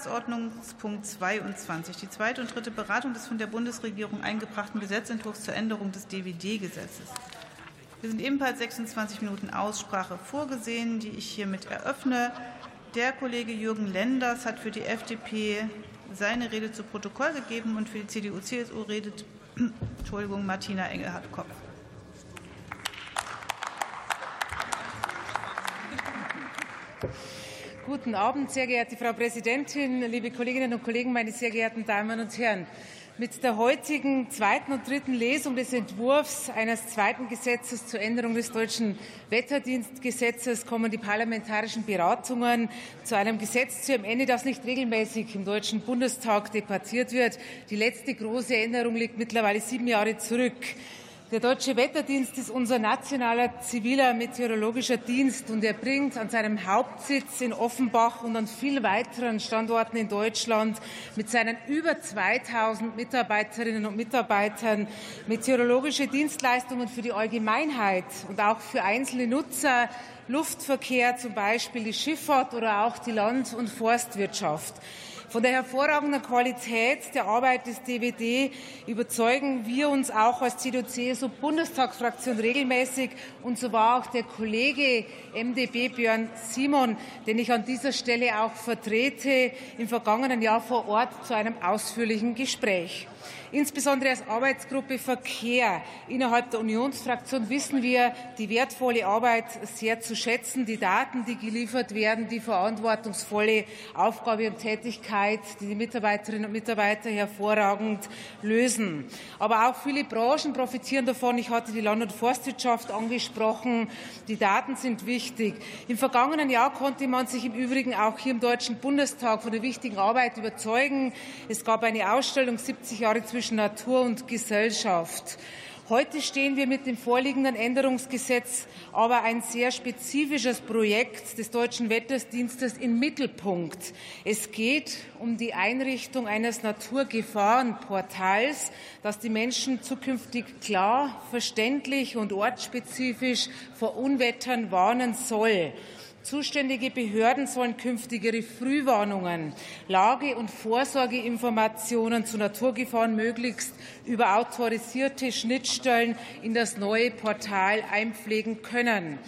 Tagesordnungspunkt 22, die zweite und dritte Beratung des von der Bundesregierung eingebrachten Gesetzentwurfs zur Änderung des DWD-Gesetzes. Wir sind ebenfalls 26 Minuten Aussprache vorgesehen, die ich hiermit eröffne. Der Kollege Jürgen Lenders hat für die FDP seine Rede zu Protokoll gegeben und für die CDU-CSU redet Entschuldigung, Martina Engelhardt-Kopf. Guten Abend, sehr geehrte Frau Präsidentin, liebe Kolleginnen und Kollegen, meine sehr geehrten Damen und Herren. Mit der heutigen zweiten und dritten Lesung des Entwurfs eines zweiten Gesetzes zur Änderung des deutschen Wetterdienstgesetzes kommen die parlamentarischen Beratungen zu einem Gesetz zu einem Ende, das nicht regelmäßig im Deutschen Bundestag debattiert wird. Die letzte große Änderung liegt mittlerweile sieben Jahre zurück. Der Deutsche Wetterdienst ist unser nationaler ziviler meteorologischer Dienst und er bringt an seinem Hauptsitz in Offenbach und an vielen weiteren Standorten in Deutschland mit seinen über 2000 Mitarbeiterinnen und Mitarbeitern meteorologische Dienstleistungen für die Allgemeinheit und auch für einzelne Nutzer Luftverkehr, zum Beispiel die Schifffahrt oder auch die Land- und Forstwirtschaft. Von der hervorragenden Qualität der Arbeit des DWD überzeugen wir uns auch als CDU-CSU-Bundestagsfraktion regelmäßig. Und so war auch der Kollege MdB Björn Simon, den ich an dieser Stelle auch vertrete, im vergangenen Jahr vor Ort zu einem ausführlichen Gespräch. Insbesondere als Arbeitsgruppe Verkehr innerhalb der Unionsfraktion wissen wir die wertvolle Arbeit sehr zu schätzen, die Daten, die geliefert werden, die verantwortungsvolle Aufgabe und Tätigkeit, die die Mitarbeiterinnen und Mitarbeiter hervorragend lösen. Aber auch viele Branchen profitieren davon. Ich hatte die Land- und Forstwirtschaft angesprochen. Die Daten sind wichtig. Im vergangenen Jahr konnte man sich im Übrigen auch hier im Deutschen Bundestag von der wichtigen Arbeit überzeugen. Es gab eine Ausstellung 70 Jahre zwischen Natur und Gesellschaft. Heute stehen wir mit dem vorliegenden Änderungsgesetz aber ein sehr spezifisches Projekt des Deutschen Wetterdienstes im Mittelpunkt. Es geht um die Einrichtung eines Naturgefahrenportals, das die Menschen zukünftig klar, verständlich und ortsspezifisch vor Unwettern warnen soll. Zuständige Behörden sollen künftig ihre Frühwarnungen, Lage- und Vorsorgeinformationen zu Naturgefahren möglichst über autorisierte Schnittstellen in das neue Portal einpflegen können.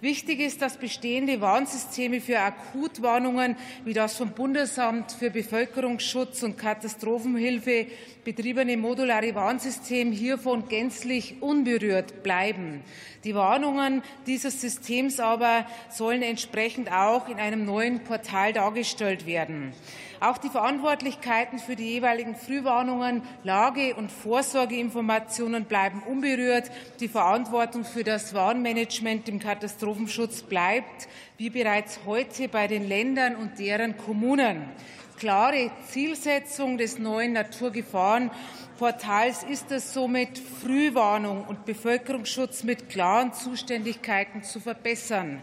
Wichtig ist, dass bestehende Warnsysteme für Akutwarnungen wie das vom Bundesamt für Bevölkerungsschutz und Katastrophenhilfe betriebene modulare Warnsystem hiervon gänzlich unberührt bleiben. Die Warnungen dieses Systems aber sollen entsprechend auch in einem neuen Portal dargestellt werden. Auch die Verantwortlichkeiten für die jeweiligen Frühwarnungen, Lage- und Vorsorgeinformationen bleiben unberührt. Die Verantwortung für das Warnmanagement im Katastrophenschutz bleibt, wie bereits heute bei den Ländern und deren Kommunen. Klare Zielsetzung des neuen Naturgefahrenportals ist es somit, Frühwarnung und Bevölkerungsschutz mit klaren Zuständigkeiten zu verbessern.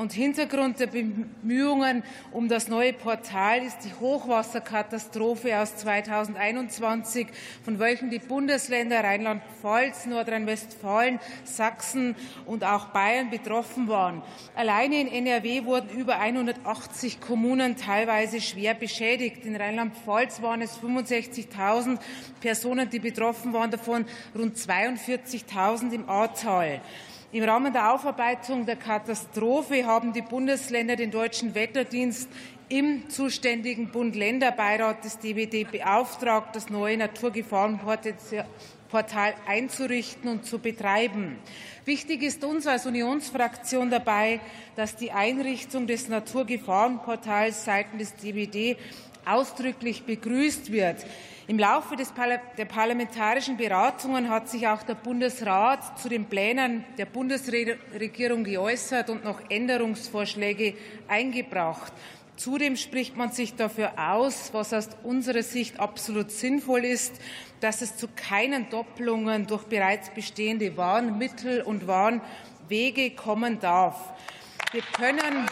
Und Hintergrund der Bemühungen um das neue Portal ist die Hochwasserkatastrophe aus 2021, von welchen die Bundesländer Rheinland-Pfalz, Nordrhein-Westfalen, Sachsen und auch Bayern betroffen waren. Alleine in NRW wurden über 180 Kommunen teilweise schwer beschädigt. In Rheinland-Pfalz waren es 65.000 Personen, die betroffen waren, davon rund 42.000 im Ahrtal. Im Rahmen der Aufarbeitung der Katastrophe haben die Bundesländer den Deutschen Wetterdienst im zuständigen Bund-Länder-Beirat des DWD beauftragt, das neue Naturgefahrenportal einzurichten und zu betreiben. Wichtig ist uns als Unionsfraktion dabei, dass die Einrichtung des Naturgefahrenportals seitens des DWD ausdrücklich begrüßt wird. Im Laufe der parlamentarischen Beratungen hat sich auch der Bundesrat zu den Plänen der Bundesregierung geäußert und noch Änderungsvorschläge eingebracht. Zudem spricht man sich dafür aus, was aus unserer Sicht absolut sinnvoll ist, dass es zu keinen Doppelungen durch bereits bestehende Warnmittel und Warnwege kommen darf. Wir können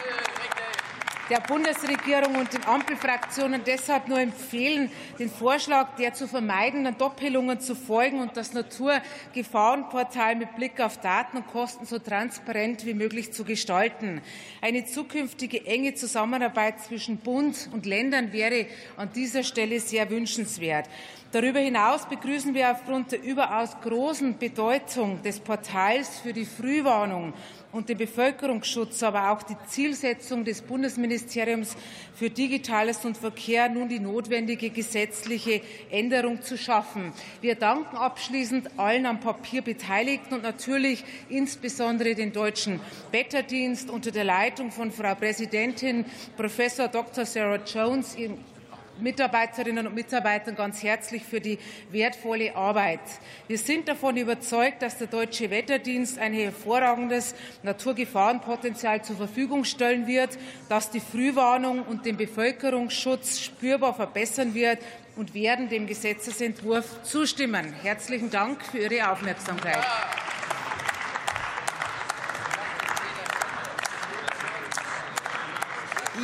der Bundesregierung und den Ampelfraktionen deshalb nur empfehlen, den Vorschlag der zu vermeidenden Doppelungen zu folgen und das Naturgefahrenportal mit Blick auf Daten und Kosten so transparent wie möglich zu gestalten. Eine zukünftige enge Zusammenarbeit zwischen Bund und Ländern wäre an dieser Stelle sehr wünschenswert. Darüber hinaus begrüßen wir aufgrund der überaus großen Bedeutung des Portals für die Frühwarnung und den Bevölkerungsschutz, aber auch die Zielsetzung des Bundesministeriums für Digitales und Verkehr, nun die notwendige gesetzliche Änderung zu schaffen. Wir danken abschließend allen am Papier Beteiligten und natürlich insbesondere den Deutschen Wetterdienst unter der Leitung von Frau Präsidentin Professor Dr. Sarah Jones, Mitarbeiterinnen und Mitarbeitern ganz herzlich für die wertvolle Arbeit. Wir sind davon überzeugt, dass der Deutsche Wetterdienst ein hervorragendes Naturgefahrenpotenzial zur Verfügung stellen wird, dass die Frühwarnung und den Bevölkerungsschutz spürbar verbessern wird und werden dem Gesetzesentwurf zustimmen. Herzlichen Dank für Ihre Aufmerksamkeit.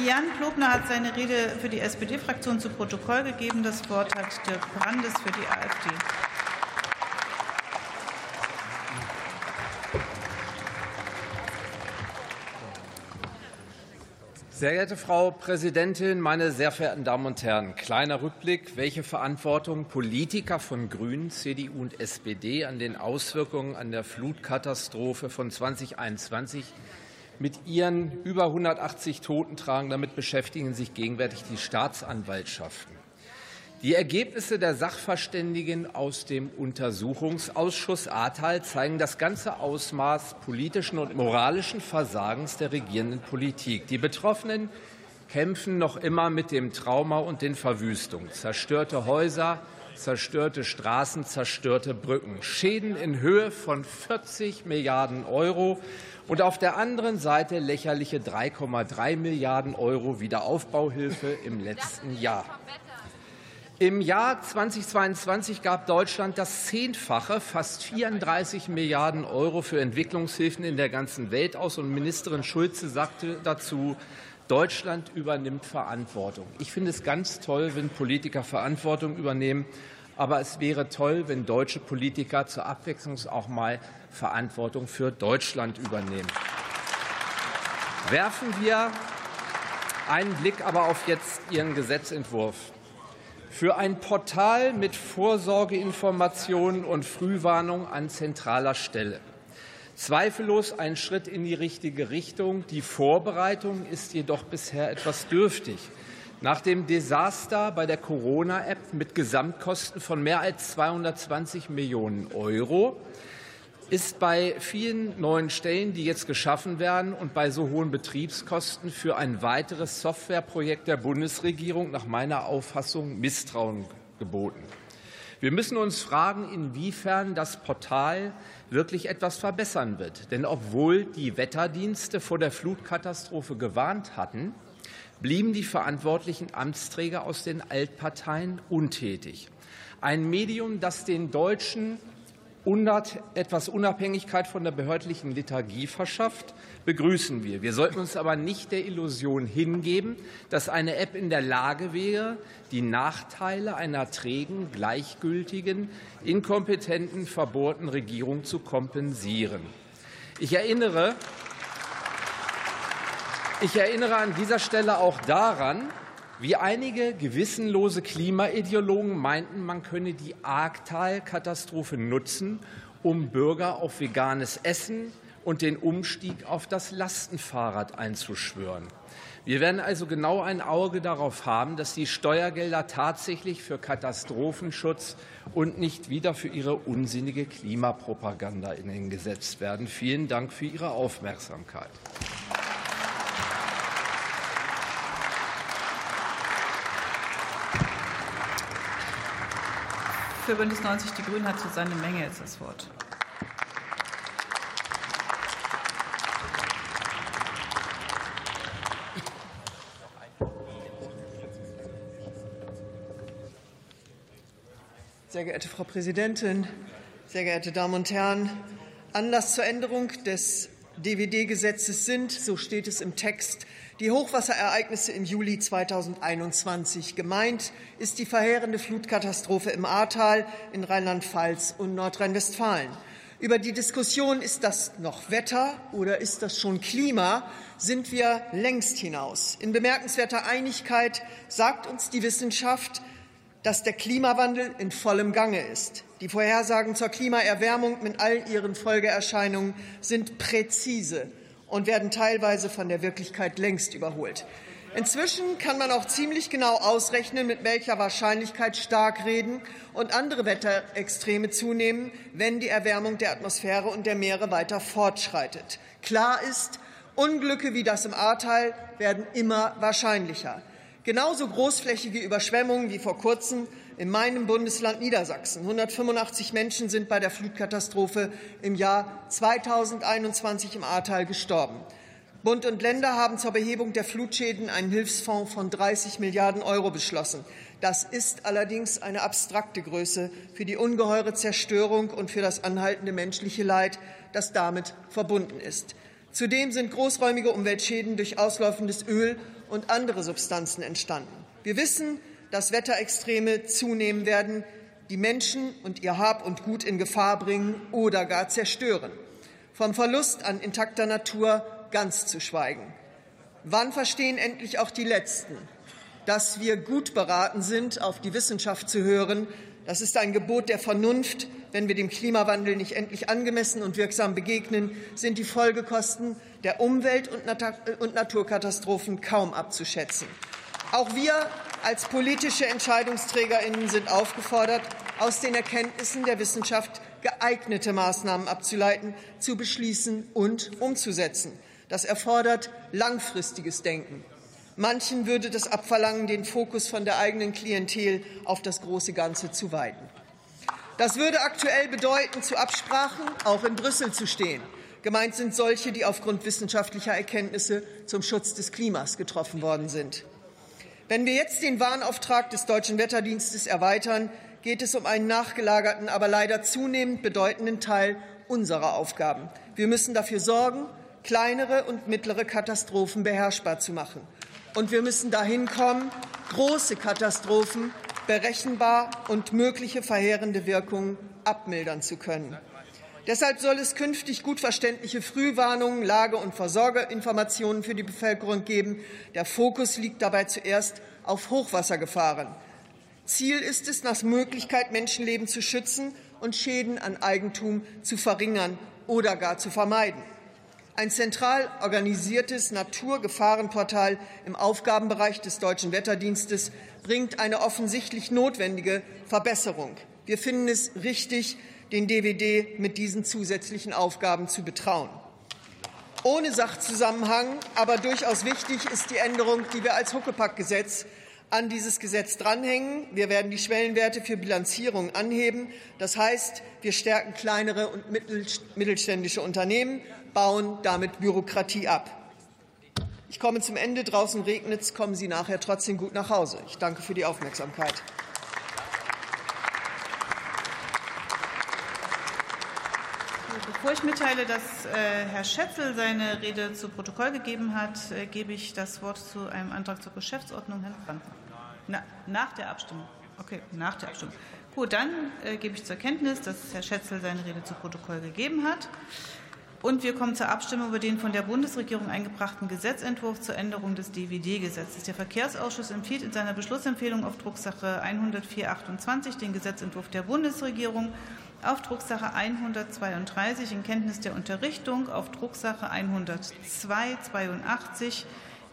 Jan Plogner hat seine Rede für die SPD-Fraktion zu Protokoll gegeben. Das Wort hat Dirk Brandes für die AfD. Sehr geehrte Frau Präsidentin, meine sehr verehrten Damen und Herren! Kleiner Rückblick, welche Verantwortung Politiker von Grünen, CDU und SPD an den Auswirkungen an der Flutkatastrophe von 2021 mit ihren über 180 Toten tragen. Damit beschäftigen sich gegenwärtig die Staatsanwaltschaften. Die Ergebnisse der Sachverständigen aus dem Untersuchungsausschuss Ahrtal zeigen das ganze Ausmaß politischen und moralischen Versagens der regierenden Politik. Die Betroffenen kämpfen noch immer mit dem Trauma und den Verwüstungen. Zerstörte Häuser, zerstörte Straßen, zerstörte Brücken, Schäden in Höhe von 40 Milliarden Euro und auf der anderen Seite lächerliche 3,3 Milliarden Euro Wiederaufbauhilfe im letzten Jahr. Im Jahr 2022 gab Deutschland das Zehnfache, fast 34 Milliarden Euro für Entwicklungshilfen in der ganzen Welt aus. Und Ministerin Schulze sagte dazu, Deutschland übernimmt Verantwortung. Ich finde es ganz toll, wenn Politiker Verantwortung übernehmen. Aber es wäre toll, wenn deutsche Politiker zur Abwechslung auch mal Verantwortung für Deutschland übernehmen. Werfen wir einen Blick aber auf jetzt Ihren Gesetzentwurf. Für ein Portal mit Vorsorgeinformationen und Frühwarnung an zentraler Stelle. Zweifellos ein Schritt in die richtige Richtung. Die Vorbereitung ist jedoch bisher etwas dürftig. Nach dem Desaster bei der Corona-App mit Gesamtkosten von mehr als 220 Millionen Euro ist bei vielen neuen Stellen, die jetzt geschaffen werden und bei so hohen Betriebskosten für ein weiteres Softwareprojekt der Bundesregierung nach meiner Auffassung Misstrauen geboten. Wir müssen uns fragen, inwiefern das Portal wirklich etwas verbessern wird. Denn obwohl die Wetterdienste vor der Flutkatastrophe gewarnt hatten, blieben die verantwortlichen Amtsträger aus den Altparteien untätig. Ein Medium, das den Deutschen etwas Unabhängigkeit von der behördlichen Liturgie verschafft, begrüßen wir. Wir sollten uns aber nicht der Illusion hingeben, dass eine App in der Lage wäre, die Nachteile einer trägen, gleichgültigen, inkompetenten, verbohrten Regierung zu kompensieren. Ich erinnere, ich erinnere an dieser Stelle auch daran, wie einige gewissenlose Klimaideologen meinten, man könne die Ahrtal-Katastrophe nutzen, um Bürger auf veganes Essen und den Umstieg auf das Lastenfahrrad einzuschwören. Wir werden also genau ein Auge darauf haben, dass die Steuergelder tatsächlich für Katastrophenschutz und nicht wieder für ihre unsinnige Klimapropaganda eingesetzt werden. Vielen Dank für Ihre Aufmerksamkeit. Für Bündnis 90 Die Grünen hat Susanne Menge jetzt das Wort. Sehr geehrte Frau Präsidentin, sehr geehrte Damen und Herren! Anlass zur Änderung des DWD-Gesetzes sind, so steht es im Text, die Hochwasserereignisse im Juli 2021. Gemeint ist die verheerende Flutkatastrophe im Ahrtal in Rheinland-Pfalz und Nordrhein-Westfalen. Über die Diskussion, ist das noch Wetter oder ist das schon Klima, sind wir längst hinaus. In bemerkenswerter Einigkeit sagt uns die Wissenschaft, dass der Klimawandel in vollem Gange ist. Die Vorhersagen zur Klimaerwärmung mit all ihren Folgeerscheinungen sind präzise und werden teilweise von der Wirklichkeit längst überholt. Inzwischen kann man auch ziemlich genau ausrechnen, mit welcher Wahrscheinlichkeit Starkreden und andere Wetterextreme zunehmen, wenn die Erwärmung der Atmosphäre und der Meere weiter fortschreitet. Klar ist, Unglücke wie das im Ahrtal werden immer wahrscheinlicher. Genauso großflächige Überschwemmungen wie vor kurzem in meinem Bundesland Niedersachsen. 185 Menschen sind bei der Flutkatastrophe im Jahr 2021 im Ahrtal gestorben. Bund und Länder haben zur Behebung der Flutschäden einen Hilfsfonds von 30 Milliarden Euro beschlossen. Das ist allerdings eine abstrakte Größe für die ungeheure Zerstörung und für das anhaltende menschliche Leid, das damit verbunden ist. Zudem sind großräumige Umweltschäden durch auslaufendes Öl und andere Substanzen entstanden. Wir wissen, dass Wetterextreme zunehmen werden, die Menschen und ihr Hab und Gut in Gefahr bringen oder gar zerstören. Vom Verlust an intakter Natur ganz zu schweigen. Wann verstehen endlich auch die Letzten, dass wir gut beraten sind, auf die Wissenschaft zu hören? Das ist ein Gebot der Vernunft. Wenn wir dem Klimawandel nicht endlich angemessen und wirksam begegnen, sind die Folgekosten der Umwelt- und Naturkatastrophen kaum abzuschätzen. Auch wir als politische Entscheidungsträgerinnen sind aufgefordert, aus den Erkenntnissen der Wissenschaft geeignete Maßnahmen abzuleiten, zu beschließen und umzusetzen. Das erfordert langfristiges Denken. Manchen würde das abverlangen, den Fokus von der eigenen Klientel auf das große Ganze zu weiten. Das würde aktuell bedeuten, zu Absprachen auch in Brüssel zu stehen. Gemeint sind solche, die aufgrund wissenschaftlicher Erkenntnisse zum Schutz des Klimas getroffen worden sind. Wenn wir jetzt den Warnauftrag des Deutschen Wetterdienstes erweitern, geht es um einen nachgelagerten, aber leider zunehmend bedeutenden Teil unserer Aufgaben. Wir müssen dafür sorgen, kleinere und mittlere Katastrophen beherrschbar zu machen. Und wir müssen dahin kommen, große Katastrophen berechenbar und mögliche verheerende Wirkungen abmildern zu können. Deshalb soll es künftig gut verständliche Frühwarnungen, Lage- und Versorgerinformationen für die Bevölkerung geben. Der Fokus liegt dabei zuerst auf Hochwassergefahren. Ziel ist es, nach Möglichkeit Menschenleben zu schützen und Schäden an Eigentum zu verringern oder gar zu vermeiden. Ein zentral organisiertes Naturgefahrenportal im Aufgabenbereich des Deutschen Wetterdienstes bringt eine offensichtlich notwendige Verbesserung. Wir finden es richtig, den DWD mit diesen zusätzlichen Aufgaben zu betrauen. Ohne Sachzusammenhang, aber durchaus wichtig ist die Änderung, die wir als Huckepack-Gesetz an dieses Gesetz dranhängen. Wir werden die Schwellenwerte für Bilanzierung anheben. Das heißt, wir stärken kleinere und mittelständische Unternehmen bauen damit Bürokratie ab. Ich komme zum Ende. Draußen regnet es. Kommen Sie nachher trotzdem gut nach Hause. Ich danke für die Aufmerksamkeit. Bevor ich mitteile, dass äh, Herr Schätzel seine Rede zu Protokoll gegeben hat, äh, gebe ich das Wort zu einem Antrag zur Geschäftsordnung Herrn Brandner. Na, nach der Abstimmung. Okay, nach der Abstimmung. Gut, dann äh, gebe ich zur Kenntnis, dass Herr Schätzel seine Rede zu Protokoll gegeben hat. Und wir kommen zur Abstimmung über den von der Bundesregierung eingebrachten Gesetzentwurf zur Änderung des DWD-Gesetzes. Der Verkehrsausschuss empfiehlt in seiner Beschlussempfehlung auf Drucksache 10428 den Gesetzentwurf der Bundesregierung auf Drucksache 132 in Kenntnis der Unterrichtung auf Drucksache 10282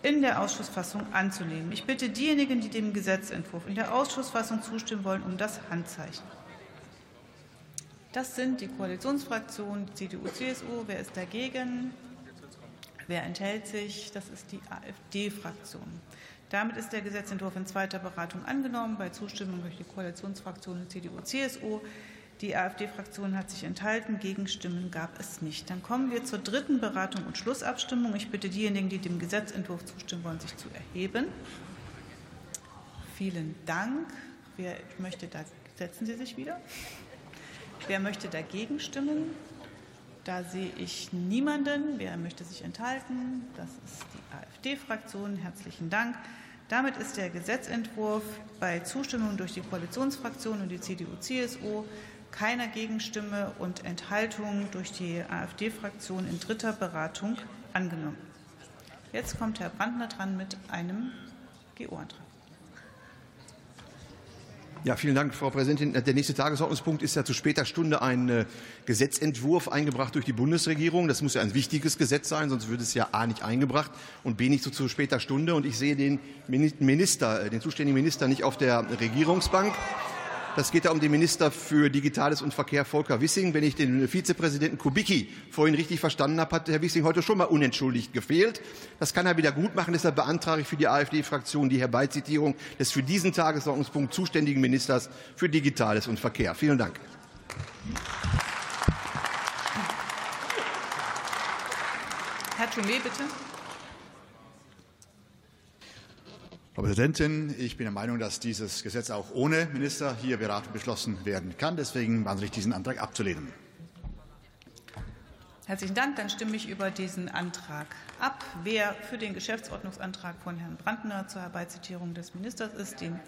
in der Ausschussfassung anzunehmen. Ich bitte diejenigen, die dem Gesetzentwurf in der Ausschussfassung zustimmen wollen, um das Handzeichen. Das sind die Koalitionsfraktionen CDU, CSU. Wer ist dagegen? Wer enthält sich? Das ist die AfD-Fraktion. Damit ist der Gesetzentwurf in zweiter Beratung angenommen. Bei Zustimmung durch die Koalitionsfraktionen CDU, CSU. Die AfD-Fraktion hat sich enthalten. Gegenstimmen gab es nicht. Dann kommen wir zur dritten Beratung und Schlussabstimmung. Ich bitte diejenigen, die dem Gesetzentwurf zustimmen wollen, sich zu erheben. Vielen Dank. Wer möchte da? Setzen Sie sich wieder. Wer möchte dagegen stimmen? Da sehe ich niemanden. Wer möchte sich enthalten? Das ist die AfD-Fraktion. Herzlichen Dank. Damit ist der Gesetzentwurf bei Zustimmung durch die Koalitionsfraktion und die CDU-CSU, keiner Gegenstimme und Enthaltung durch die AfD-Fraktion in dritter Beratung angenommen. Jetzt kommt Herr Brandner dran mit einem GO-Antrag. Ja, vielen Dank, Frau Präsidentin. Der nächste Tagesordnungspunkt ist ja zu später Stunde ein äh, Gesetzentwurf eingebracht durch die Bundesregierung. Das muss ja ein wichtiges Gesetz sein, sonst würde es ja A nicht eingebracht und B nicht so zu später Stunde. Und ich sehe den Minister, äh, den zuständigen Minister nicht auf der Regierungsbank. Das geht da um den Minister für Digitales und Verkehr, Volker Wissing. Wenn ich den Vizepräsidenten Kubicki vorhin richtig verstanden habe, hat Herr Wissing heute schon mal unentschuldigt gefehlt. Das kann er wieder gut machen. Deshalb beantrage ich für die AfD-Fraktion die Herbeizitierung des für diesen Tagesordnungspunkt zuständigen Ministers für Digitales und Verkehr. Vielen Dank. Herr Thomé, bitte. Frau Präsidentin, ich bin der Meinung, dass dieses Gesetz auch ohne Minister hier beraten und beschlossen werden kann. Deswegen wandere ich diesen Antrag abzulehnen. Herzlichen Dank. Dann stimme ich über diesen Antrag ab. Wer für den Geschäftsordnungsantrag von Herrn Brandner zur Herbeizitierung des Ministers ist, den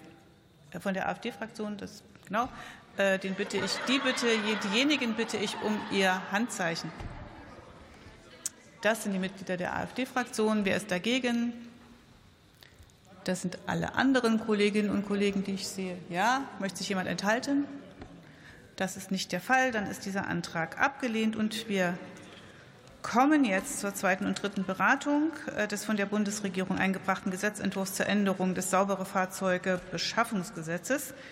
äh, von der AfD-Fraktion, genau, äh, den bitte ich, die bitte, diejenigen bitte ich um ihr Handzeichen. Das sind die Mitglieder der AfD-Fraktion. Wer ist dagegen? Das sind alle anderen Kolleginnen und Kollegen, die ich sehe. Ja, möchte sich jemand enthalten? Das ist nicht der Fall. Dann ist dieser Antrag abgelehnt und wir kommen jetzt zur zweiten und dritten Beratung äh, des von der Bundesregierung eingebrachten Gesetzentwurfs zur Änderung des saubere Fahrzeuge Beschaffungsgesetzes.